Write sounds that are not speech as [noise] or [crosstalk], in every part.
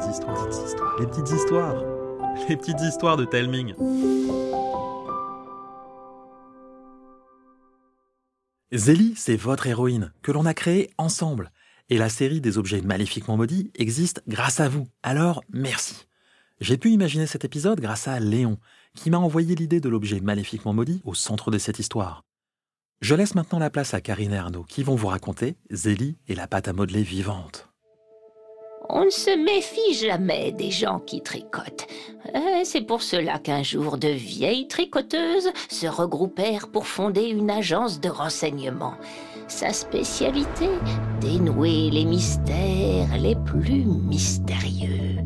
petites histoires, les petites histoires, [laughs] les petites histoires de Telming. Zélie, c'est votre héroïne, que l'on a créée ensemble. Et la série des objets maléfiquement maudits existe grâce à vous. Alors, merci. J'ai pu imaginer cet épisode grâce à Léon, qui m'a envoyé l'idée de l'objet maléfiquement maudit au centre de cette histoire. Je laisse maintenant la place à Karine et Arnaud, qui vont vous raconter Zélie et la pâte à modeler vivante. On ne se méfie jamais des gens qui tricotent. Euh, c'est pour cela qu'un jour de vieilles tricoteuses se regroupèrent pour fonder une agence de renseignement. Sa spécialité, dénouer les mystères les plus mystérieux.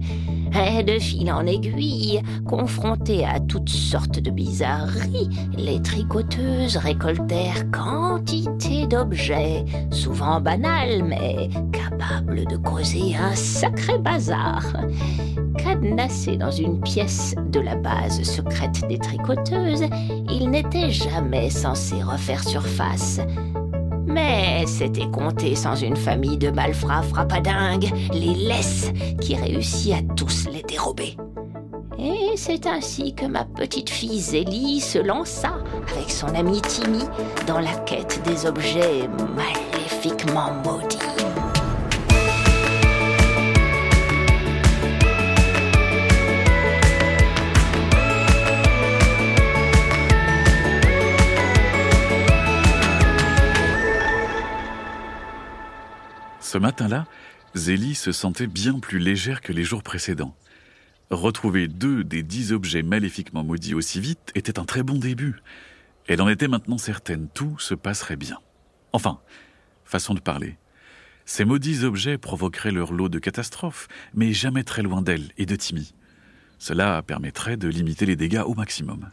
De fil en aiguille, confrontées à toutes sortes de bizarreries, les tricoteuses récoltèrent quantité d'objets, souvent banals mais capables de causer un sacré bazar. Cadenassés dans une pièce de la base secrète des tricoteuses, ils n'étaient jamais censés refaire surface. Mais c'était compté sans une famille de malfrats frappadingues, les laisses, qui réussit à tous les dérober. Et c'est ainsi que ma petite fille Zélie se lança, avec son ami Timmy, dans la quête des objets maléfiquement maudits. Ce matin-là, Zélie se sentait bien plus légère que les jours précédents. Retrouver deux des dix objets maléfiquement maudits aussi vite était un très bon début. Elle en était maintenant certaine, tout se passerait bien. Enfin, façon de parler. Ces maudits objets provoqueraient leur lot de catastrophes, mais jamais très loin d'elle et de Timmy. Cela permettrait de limiter les dégâts au maximum.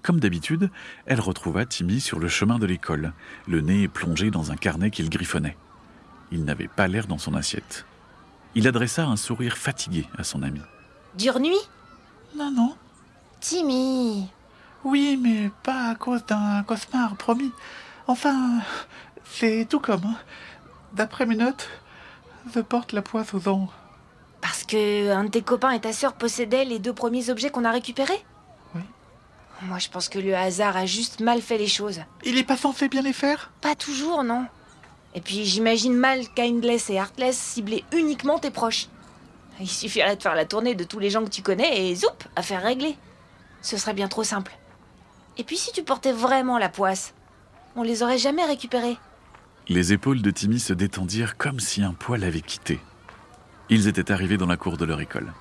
Comme d'habitude, elle retrouva Timmy sur le chemin de l'école, le nez plongé dans un carnet qu'il griffonnait. Il n'avait pas l'air dans son assiette. Il adressa un sourire fatigué à son ami. Dure nuit? Non, non. Timmy Oui, mais pas à cause d'un cauchemar, promis. Enfin, c'est tout comme. hein. D'après mes notes, je porte la poisse aux ans. Parce que un de tes copains et ta sœur possédaient les deux premiers objets qu'on a récupérés? Oui. Moi, je pense que le hasard a juste mal fait les choses. Il est pas censé bien les faire? Pas toujours, non. Et puis j'imagine mal Kindless et Heartless cibler uniquement tes proches. Il suffirait de faire la tournée de tous les gens que tu connais et zoup, affaire réglée. Ce serait bien trop simple. Et puis si tu portais vraiment la poisse, on les aurait jamais récupérés. Les épaules de Timmy se détendirent comme si un poids l'avait quitté. Ils étaient arrivés dans la cour de leur école.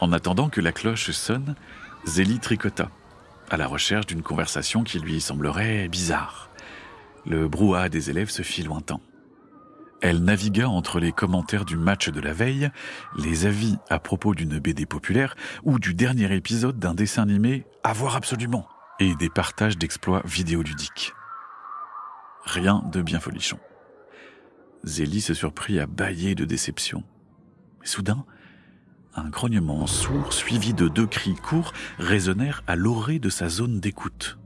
En attendant que la cloche sonne, Zélie tricota, à la recherche d'une conversation qui lui semblerait bizarre. Le brouhaha des élèves se fit lointain. Elle navigua entre les commentaires du match de la veille, les avis à propos d'une BD populaire ou du dernier épisode d'un dessin animé à voir absolument, et des partages d'exploits vidéoludiques. Rien de bien folichon. Zélie se surprit à bâiller de déception. Soudain, un grognement sourd suivi de deux cris courts résonnèrent à l'orée de sa zone d'écoute.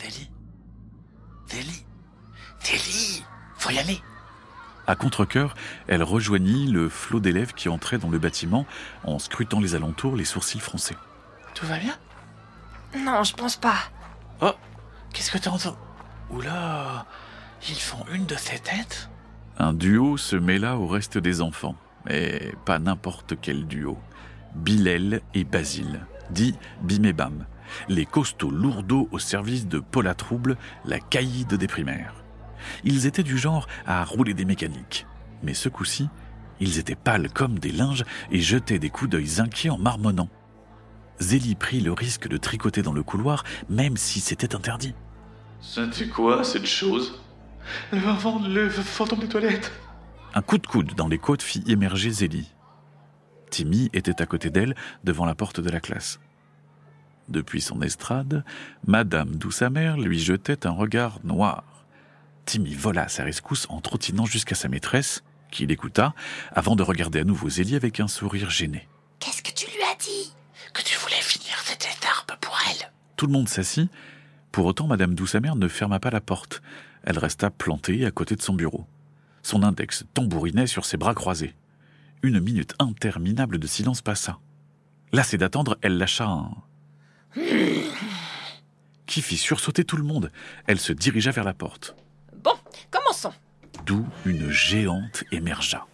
Zélie Zélie Zélie Faut y aller À contre-cœur, elle rejoignit le flot d'élèves qui entraient dans le bâtiment en scrutant les alentours, les sourcils froncés. Tout va bien? Non, je pense pas. Oh Qu'est-ce que t'entends? Oula Ils font une de ces têtes? Un duo se mêla au reste des enfants, mais pas n'importe quel duo. Bilal et Basile, dit Bimébam, les costauds lourdeaux au service de Paula Trouble, la caïde des primaires. Ils étaient du genre à rouler des mécaniques, mais ce coup-ci, ils étaient pâles comme des linges et jetaient des coups d'œil inquiets en marmonnant. Zélie prit le risque de tricoter dans le couloir, même si c'était interdit. C'était quoi cette chose? Le le fantôme des toilettes Un coup de coude dans les côtes fit émerger Zélie. Timmy était à côté d'elle, devant la porte de la classe. Depuis son estrade, Madame Douce-Amère lui jetait un regard noir. Timmy vola à sa rescousse en trottinant jusqu'à sa maîtresse, qui l'écouta, avant de regarder à nouveau Zélie avec un sourire gêné. Qu'est-ce que tu lui as dit? Que tu voulais finir cette étarpe pour elle? Tout le monde s'assit. Pour autant, Madame Douce-Amère ne ferma pas la porte. Elle resta plantée à côté de son bureau. Son index tambourinait sur ses bras croisés. Une minute interminable de silence passa. Lassée d'attendre, elle lâcha un qui fit sursauter tout le monde. Elle se dirigea vers la porte. D'où une géante émergea.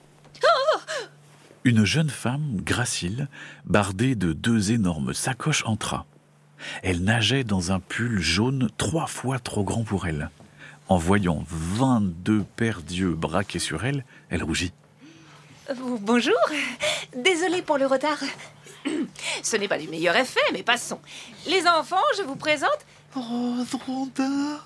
Une jeune femme, gracile, bardée de deux énormes sacoches, entra. Elle nageait dans un pull jaune trois fois trop grand pour elle. En voyant 22 paires d'yeux braqués sur elle, elle rougit. Bonjour. Désolée pour le retard. Ce n'est pas du meilleur effet, mais passons. Les enfants, je vous présente Rose Rondin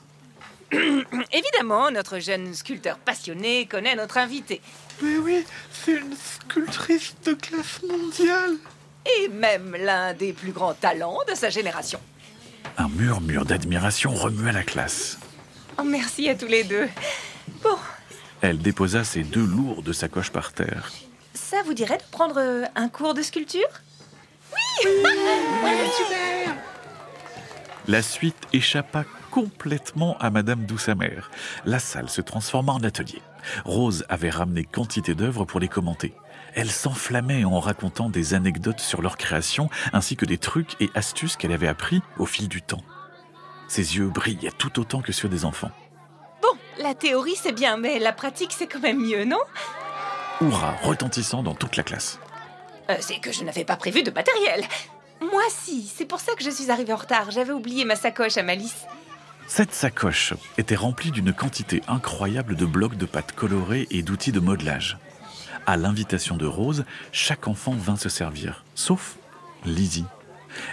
[coughs] Évidemment, notre jeune sculpteur passionné connaît notre invité. Mais oui, c'est une sculptrice de classe mondiale. Et même l'un des plus grands talents de sa génération. Un murmure d'admiration remua la classe. Oh, merci à tous les deux. Bon, Elle déposa ses deux lourdes sacoches par terre. ça vous dirait de prendre euh, un cours de sculpture? La suite échappa complètement à Madame Douce-Amère. La salle se transforma en atelier. Rose avait ramené quantité d'œuvres pour les commenter. Elle s'enflammait en racontant des anecdotes sur leur création, ainsi que des trucs et astuces qu'elle avait appris au fil du temps. Ses yeux brillaient tout autant que ceux des enfants. Bon, la théorie c'est bien, mais la pratique c'est quand même mieux, non? Hurrah retentissant dans toute la classe. Euh, C'est que je n'avais pas prévu de matériel. Moi si, c'est pour ça que je suis arrivée en retard. J'avais oublié ma sacoche à Malice. Cette sacoche était remplie d'une quantité incroyable de blocs de pâte colorées et d'outils de modelage. À l'invitation de Rose, chaque enfant vint se servir, sauf Lizzie.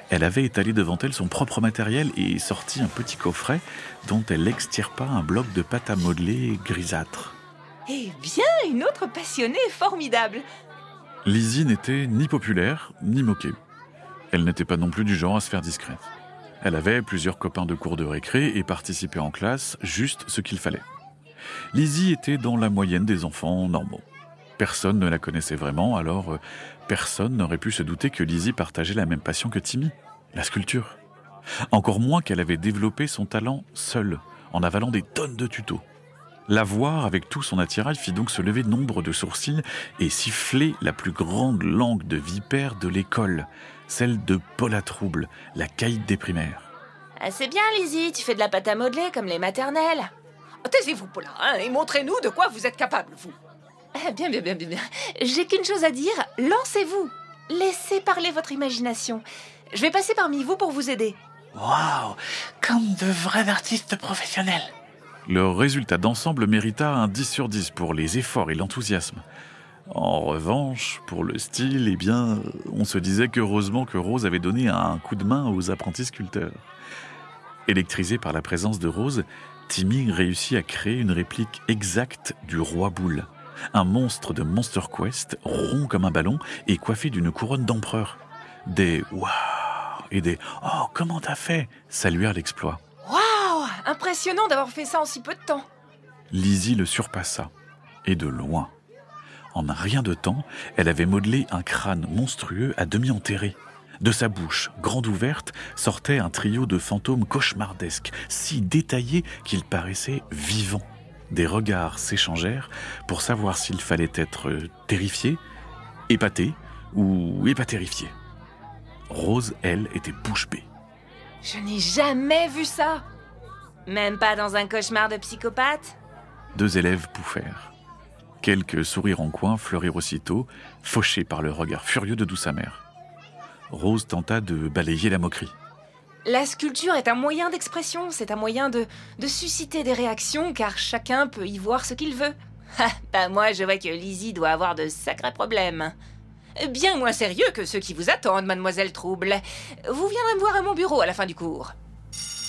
Elle avait étalé devant elle son propre matériel et sorti un petit coffret dont elle extirpa un bloc de pâte à modeler grisâtre. Eh bien, une autre passionnée formidable. Lizzie n'était ni populaire ni moquée. Elle n'était pas non plus du genre à se faire discrète. Elle avait plusieurs copains de cours de récré et participait en classe juste ce qu'il fallait. Lizzie était dans la moyenne des enfants normaux. Personne ne la connaissait vraiment, alors euh, personne n'aurait pu se douter que Lizzie partageait la même passion que Timmy, la sculpture. Encore moins qu'elle avait développé son talent seule, en avalant des tonnes de tutos. La voir avec tout son attirail fit donc se lever nombre de sourcils et siffler la plus grande langue de vipère de l'école, celle de Paula Trouble, la caïd des primaires. Ah, c'est bien, Lizzie, tu fais de la pâte à modeler comme les maternelles. Oh, Taisez-vous, Paula, hein, et montrez-nous de quoi vous êtes capable, vous. Ah, bien, bien, bien, bien, bien. J'ai qu'une chose à dire, lancez-vous. Laissez parler votre imagination. Je vais passer parmi vous pour vous aider. Waouh Comme de vrais artistes professionnels. Leur résultat d'ensemble mérita un 10 sur 10 pour les efforts et l'enthousiasme. En revanche, pour le style, eh bien, on se disait qu'heureusement que Rose avait donné un coup de main aux apprentis sculpteurs. Électrisé par la présence de Rose, Timmy réussit à créer une réplique exacte du roi boule. Un monstre de Monster Quest, rond comme un ballon et coiffé d'une couronne d'empereur. Des waouh et des oh comment t'as fait? saluèrent l'exploit. Waouh Impressionnant d'avoir fait ça en si peu de temps. Lizzie le surpassa, et de loin. En un rien de temps, elle avait modelé un crâne monstrueux à demi enterré. De sa bouche, grande ouverte, sortait un trio de fantômes cauchemardesques, si détaillés qu'ils paraissaient vivants. Des regards s'échangèrent pour savoir s'il fallait être terrifié, épaté ou épatérifié. Rose, elle, était bouche bée. Je n'ai jamais vu ça. Même pas dans un cauchemar de psychopathe Deux élèves pouffèrent. Quelques sourires en coin fleurirent aussitôt, fauchés par le regard furieux de douce mère. Rose tenta de balayer la moquerie. La sculpture est un moyen d'expression, c'est un moyen de, de susciter des réactions car chacun peut y voir ce qu'il veut. [laughs] Ah, bah moi je vois que Lizzie doit avoir de sacrés problèmes. Bien moins sérieux que ceux qui vous attendent, mademoiselle Trouble. Vous viendrez me voir à mon bureau à la fin du cours.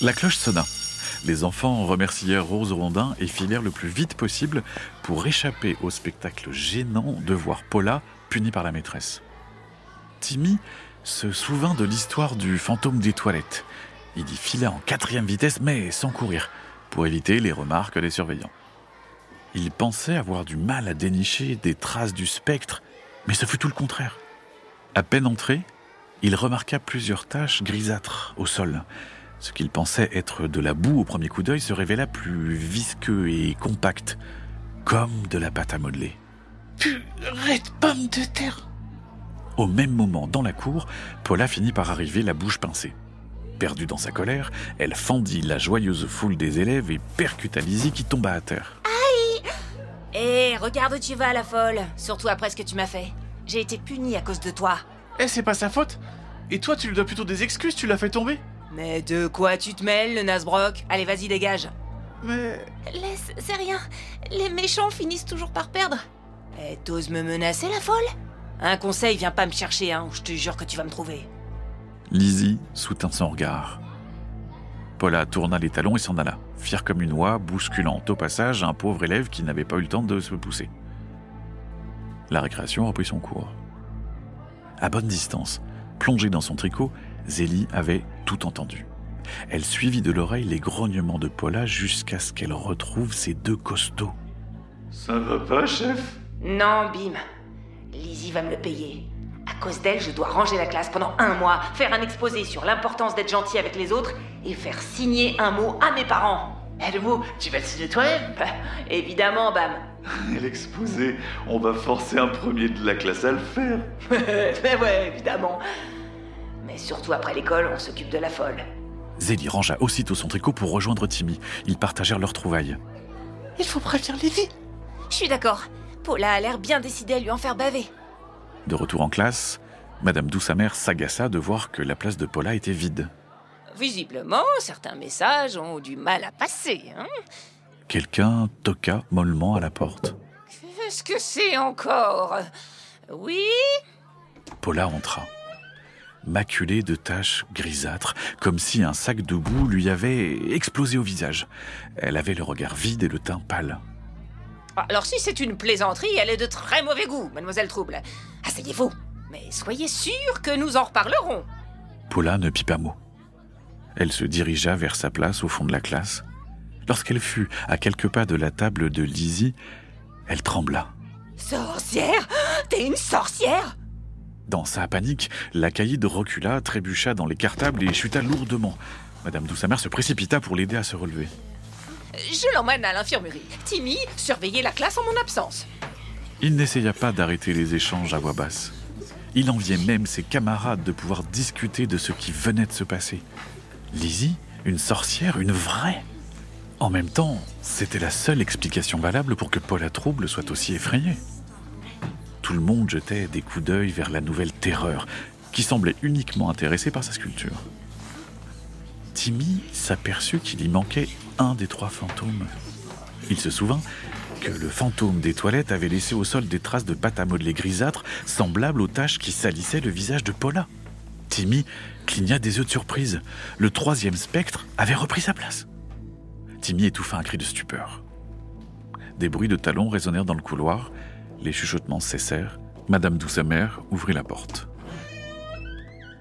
La cloche sonna. Les enfants remercièrent Rose Rondin et filèrent le plus vite possible pour échapper au spectacle gênant de voir Paula punie par la maîtresse. Timmy se souvint de l'histoire du fantôme des toilettes. Il y fila en quatrième vitesse, mais sans courir, pour éviter les remarques des surveillants. Il pensait avoir du mal à dénicher des traces du spectre, mais ce fut tout le contraire. À peine entré, il remarqua plusieurs taches grisâtres au sol. Ce qu'il pensait être de la boue au premier coup d'œil se révéla plus visqueux et compact, comme de la pâte à modeler. Purée de pommes de terre Au même moment, dans la cour, Paula finit par arriver, la bouche pincée. Perdue dans sa colère, elle fendit la joyeuse foule des élèves et percuta Lizzie qui tomba à terre. Hé, regarde où tu vas, la folle. Surtout après ce que tu m'as fait. J'ai été punie à cause de toi. Eh, c'est pas sa faute Et toi, tu lui dois plutôt des excuses, tu l'as fait tomber Mais de quoi tu te mêles, le Nasbrock? Allez, vas-y, dégage. Mais... Laisse, c'est rien. Les méchants finissent toujours par perdre. Eh, t'oses me menacer, la folle? Un conseil, viens pas me chercher, hein, ou je te jure que tu vas me trouver. Lizzie soutint son regard. Paula tourna les talons et s'en alla, fière comme une oie, bousculant au passage un pauvre élève qui n'avait pas eu le temps de se pousser. La récréation reprit son cours. À bonne distance, plongée dans son tricot, Zélie avait tout entendu. Elle suivit de l'oreille les grognements de Paula jusqu'à ce qu'elle retrouve ses deux costauds. Ça va pas, chef? Non, Bim. Lizzie va me le payer. À cause d'elle, je dois ranger la classe pendant un mois, faire un exposé sur l'importance d'être gentil avec les autres et faire signer un mot à mes parents. Eh, le mot, tu vas le signer toi-même? Bah, évidemment, Bam. Et [laughs] l'exposé, on va forcer un premier de la classe à le faire. Mais [laughs] ouais, évidemment. Mais surtout après l'école, on s'occupe de la folle. Zélie rangea aussitôt son tricot pour rejoindre Timmy. Ils partagèrent leurs trouvailles. Il faut prévenir Lizzie Je suis d'accord. Paula a l'air bien décidée à lui en faire baver. De retour en classe, Madame Douce-Amère s'agaça de voir que la place de Paula était vide. Visiblement, certains messages ont du mal à passer. Hein Quelqu'un toqua mollement à la porte. Qu'est-ce que c'est encore? Oui? Paula entra. Maculée de taches grisâtres, comme si un sac de boue lui avait explosé au visage. Elle avait le regard vide et le teint pâle. Alors si c'est une plaisanterie, elle est de très mauvais goût, mademoiselle Trouble. Asseyez-vous. Mais soyez sûre que nous en reparlerons. Paula ne pit pas mot. Elle se dirigea vers sa place au fond de la classe. Lorsqu'elle fut à quelques pas de la table de Lizzie, elle trembla. Sorcière T'es une sorcière Dans sa panique, la caïde recula, trébucha dans les cartables et chuta lourdement. Madame Douce-Amère se précipita pour l'aider à se relever. Je l'emmène à l'infirmerie. Timmy, surveillez la classe en mon absence. Il n'essaya pas d'arrêter les échanges à voix basse. Il enviait même ses camarades de pouvoir discuter de ce qui venait de se passer. Lizzie, une sorcière, une vraie En même temps, c'était la seule explication valable pour que Paula Trouble soit aussi effrayée. Tout le monde jetait des coups d'œil vers la nouvelle terreur, qui semblait uniquement intéressée par sa sculpture. Timmy s'aperçut qu'il y manquait un des trois fantômes. Il se souvint que le fantôme des toilettes avait laissé au sol des traces de pâte à modeler grisâtres semblables aux taches qui salissaient le visage de Paula. Timmy cligna des yeux de surprise. Le troisième spectre avait repris sa place. Timmy étouffa un cri de stupeur. Des bruits de talons résonnèrent dans le couloir, les chuchotements cessèrent, Madame Douce-Amère ouvrit la porte.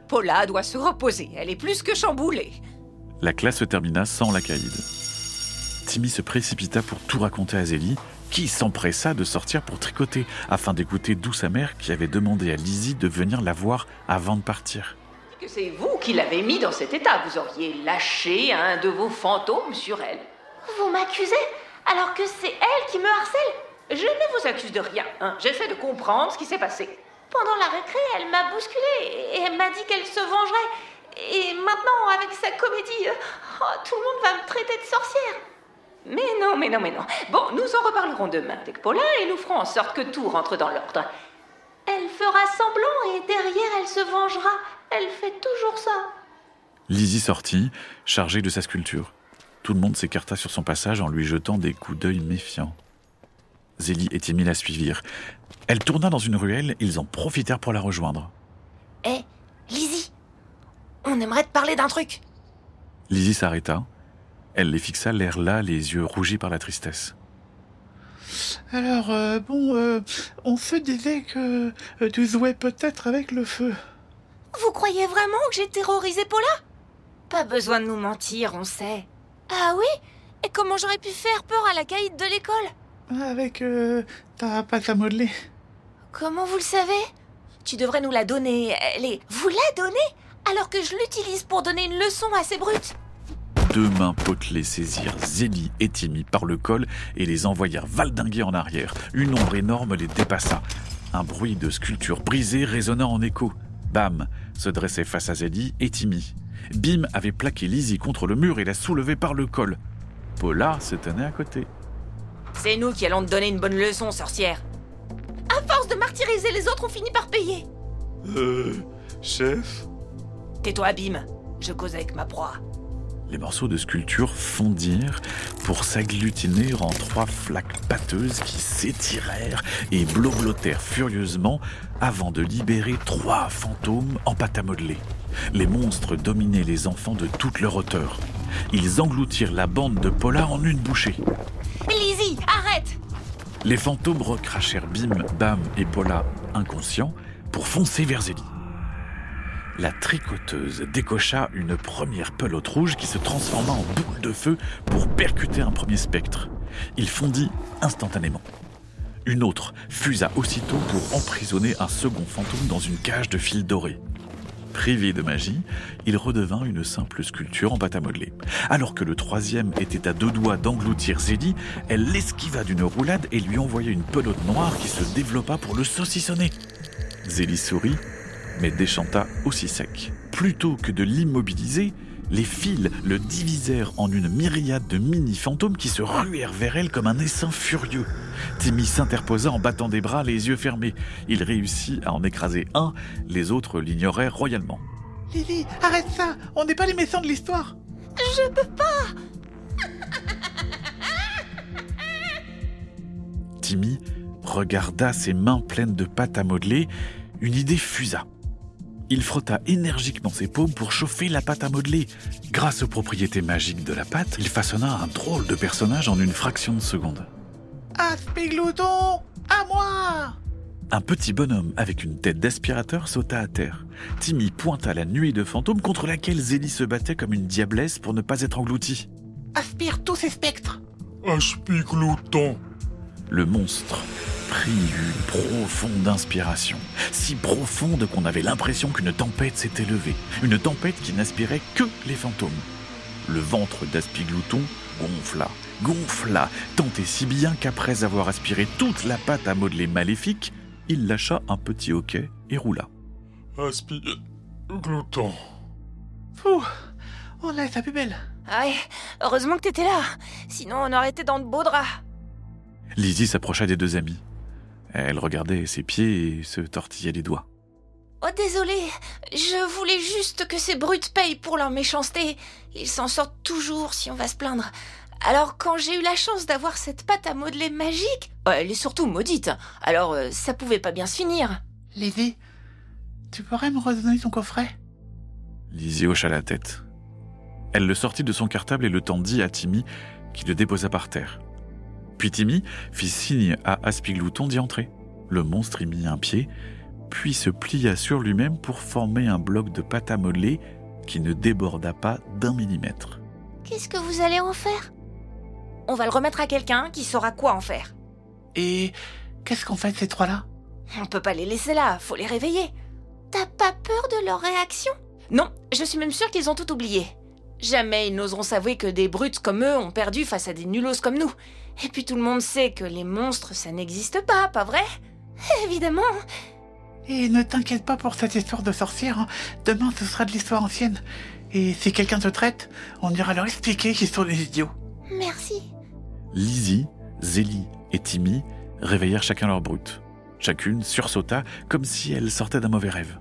Paula doit se reposer, elle est plus que chamboulée. La classe se termina sans la caïde. Timmy se précipita pour tout raconter à Zélie, qui s'empressa de sortir pour tricoter, afin d'écouter Douce-Amère qui avait demandé à Lizzie de venir la voir avant de partir. Que c'est vous qui l'avez mis dans cet état? Vous auriez lâché un de vos fantômes sur elle. Vous m'accusez alors que c'est elle qui me harcèle? Je ne vous accuse de rien. hein. J'essaie de comprendre ce qui s'est passé. Pendant la récré, elle m'a bousculée et elle m'a dit qu'elle se vengerait. Et maintenant, avec sa comédie, euh, oh, tout le monde va me traiter de sorcière. Mais non, mais non, mais non. Bon, nous en reparlerons demain avec Paula et nous ferons en sorte que tout rentre dans l'ordre. Elle fera semblant et derrière, elle se vengera. Elle fait toujours ça. Lizzie sortit, chargée de sa sculpture. Tout le monde s'écarta sur son passage en lui jetant des coups d'œil méfiants. Zélie et Timmy la suivirent. Elle tourna dans une ruelle, ils en profitèrent pour la rejoindre. Hé, Lizzie On aimerait te parler d'un truc. Lizzie s'arrêta. Elle les fixa l'air là, les yeux rougis par la tristesse. Alors, euh, bon, euh, on se disait que euh, tu jouais peut-être avec le feu. Vous croyez vraiment que j'ai terrorisé Paula? Pas besoin de nous mentir, on sait. Ah oui? Et comment j'aurais pu faire peur à la caïd de l'école? Avec euh, ta pâte à modeler. Comment vous le savez? Tu devrais nous la donner. Elle est. Vous la donnez? Alors que je l'utilise pour donner une leçon à ces brutes. deux mains potelées saisirent Zélie et Timmy par le col et les envoyèrent valdinguer en arrière. Une ombre énorme les dépassa. Un bruit de sculpture brisée résonna en écho. Bam se dressait face à Zélie et Timmy. Bim avait plaqué Lizzie contre le mur et la soulevé par le col. Paula se tenait à côté. C'est nous qui allons te donner une bonne leçon, sorcière. À force de martyriser les autres, on finit par payer. Euh. Chef? Tais-toi, Bim. Je cause avec ma proie. Les morceaux de sculpture fondirent pour s'agglutiner en trois flaques pâteuses qui s'étirèrent et bloglottèrent furieusement avant de libérer trois fantômes en pâte à modeler. Les monstres dominaient les enfants de toute leur hauteur. Ils engloutirent la bande de Paula en une bouchée. Les fantômes recrachèrent Bim, Bam et Paula inconscients pour foncer vers Zélie. La tricoteuse décocha une première pelote rouge qui se transforma en boule de feu pour percuter un premier spectre. Il fondit instantanément. Une autre fusa aussitôt pour emprisonner un second fantôme dans une cage de fil doré. Privé de magie, il redevint une simple sculpture en pâte à modeler. Alors que le troisième était à deux doigts d'engloutir Zélie, elle l'esquiva d'une roulade et lui envoya une pelote noire qui se développa pour le saucissonner. Zélie sourit, mais déchanta aussi sec. Plutôt que de l'immobiliser, les fils le divisèrent en une myriade de mini-fantômes qui se ruèrent vers elle comme un essaim furieux. Timmy s'interposa en battant des bras, les yeux fermés. Il réussit à en écraser un, les autres l'ignorèrent royalement. Lily, arrête ça On n'est pas les méchants de l'histoire Je peux pas Timmy regarda ses mains pleines de pâte à modeler. Une idée fusa. Il frotta énergiquement ses paumes pour chauffer la pâte à modeler. Grâce aux propriétés magiques de la pâte, il façonna un drôle de personnage en une fraction de seconde. Aspiglouton À moi Un petit bonhomme avec une tête d'aspirateur sauta à terre. Timmy pointa la nuée de fantômes contre laquelle Zélie se battait comme une diablesse pour ne pas être engloutie. Aspire tous ces spectres Aspiglouton Le monstre prit une profonde inspiration, si profonde qu'on avait l'impression qu'une tempête s'était levée, une tempête qui n'aspirait que les fantômes. Le ventre d'Aspiglouton gonfla, gonfla, tant et si bien qu'après avoir aspiré toute la pâte à modeler maléfique, il lâcha un petit hoquet et roula. Aspiglouton. Fou On a sa plus belle Ah Ouais, heureusement que t'étais là. Sinon, on aurait été dans de beaux draps. Lizzie s'approcha des deux amis. Elle regardait ses pieds et se tortillait les doigts. Oh désolé, je voulais juste que ces brutes payent pour leur méchanceté. Ils s'en sortent toujours si on va se plaindre. Alors quand j'ai eu la chance d'avoir cette pâte à modeler magique, Oh, elle est surtout maudite. Alors, euh, ça pouvait pas bien se finir. Lily, tu pourrais me redonner ton coffret? Lizzie hocha la tête. Elle le sortit de son cartable et le tendit à Timmy, qui le déposa par terre. Puis Timmy fit signe à Aspiglouton d'y entrer. Le monstre y mit un pied, puis se plia sur lui-même pour former un bloc de pâte à modeler qui ne déborda pas d'un millimètre. qu'est-ce que vous allez en faire? On va le remettre à quelqu'un qui saura quoi en faire. Et qu'est-ce qu'on fait de ces trois-là? On peut pas les laisser là, faut les réveiller. T'as pas peur de leur réaction? Non, je suis même sûre qu'ils ont tout oublié. Jamais ils n'oseront s'avouer que des brutes comme eux ont perdu face à des nulos comme nous. Et puis tout le monde sait que les monstres, ça n'existe pas, pas vrai? [laughs] Évidemment. Et ne t'inquiète pas pour cette histoire de sorcière, hein. demain ce sera de l'histoire ancienne. Et si quelqu'un te traite, on ira leur expliquer qu'ils sont des idiots. Merci. Lizzie, Zélie et Timmy réveillèrent chacun leur brute. Chacune sursauta comme si elle sortait d'un mauvais rêve.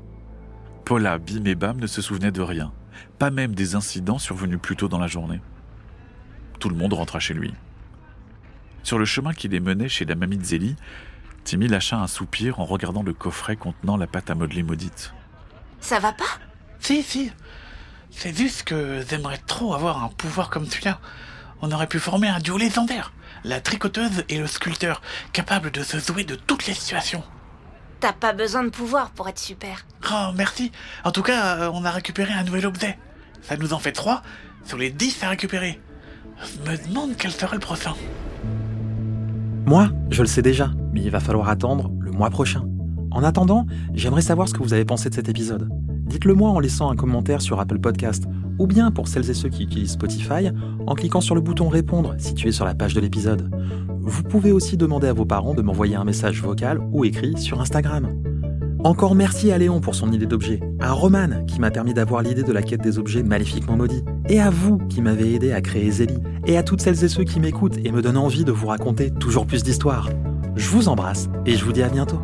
Paula, Bim et Bam ne se souvenaient de rien, pas même des incidents survenus plus tôt dans la journée. Tout le monde rentra chez lui. Sur le chemin qui les menait chez la mamie de Zélie, Timmy lâcha un soupir en regardant le coffret contenant la pâte à modeler maudite. Ça va pas? Si, si. C'est juste que j'aimerais trop avoir un pouvoir comme celui-là. On aurait pu former un duo légendaire. La tricoteuse et le sculpteur, capables de se jouer de toutes les situations. T'as pas besoin de pouvoir pour être super. Oh, merci. En tout cas, euh, on a récupéré un nouvel objet. Ça nous en fait trois sur les dix à récupérer. Je me demande quel sera le prochain. Moi, je le sais déjà, mais il va falloir attendre le mois prochain. En attendant, j'aimerais savoir ce que vous avez pensé de cet épisode. Dites-le moi en laissant un commentaire sur Apple Podcast ou bien pour celles et ceux qui utilisent Spotify, en cliquant sur le bouton répondre situé sur la page de l'épisode. Vous pouvez aussi demander à vos parents de m'envoyer un message vocal ou écrit sur Instagram. Encore merci à Léon pour son idée d'objet, à Roman qui m'a permis d'avoir l'idée de la quête des objets maléfiquement maudits, et à vous qui m'avez aidé à créer Zélie, et à toutes celles et ceux qui m'écoutent et me donnent envie de vous raconter toujours plus d'histoires. Je vous embrasse et je vous dis à bientôt.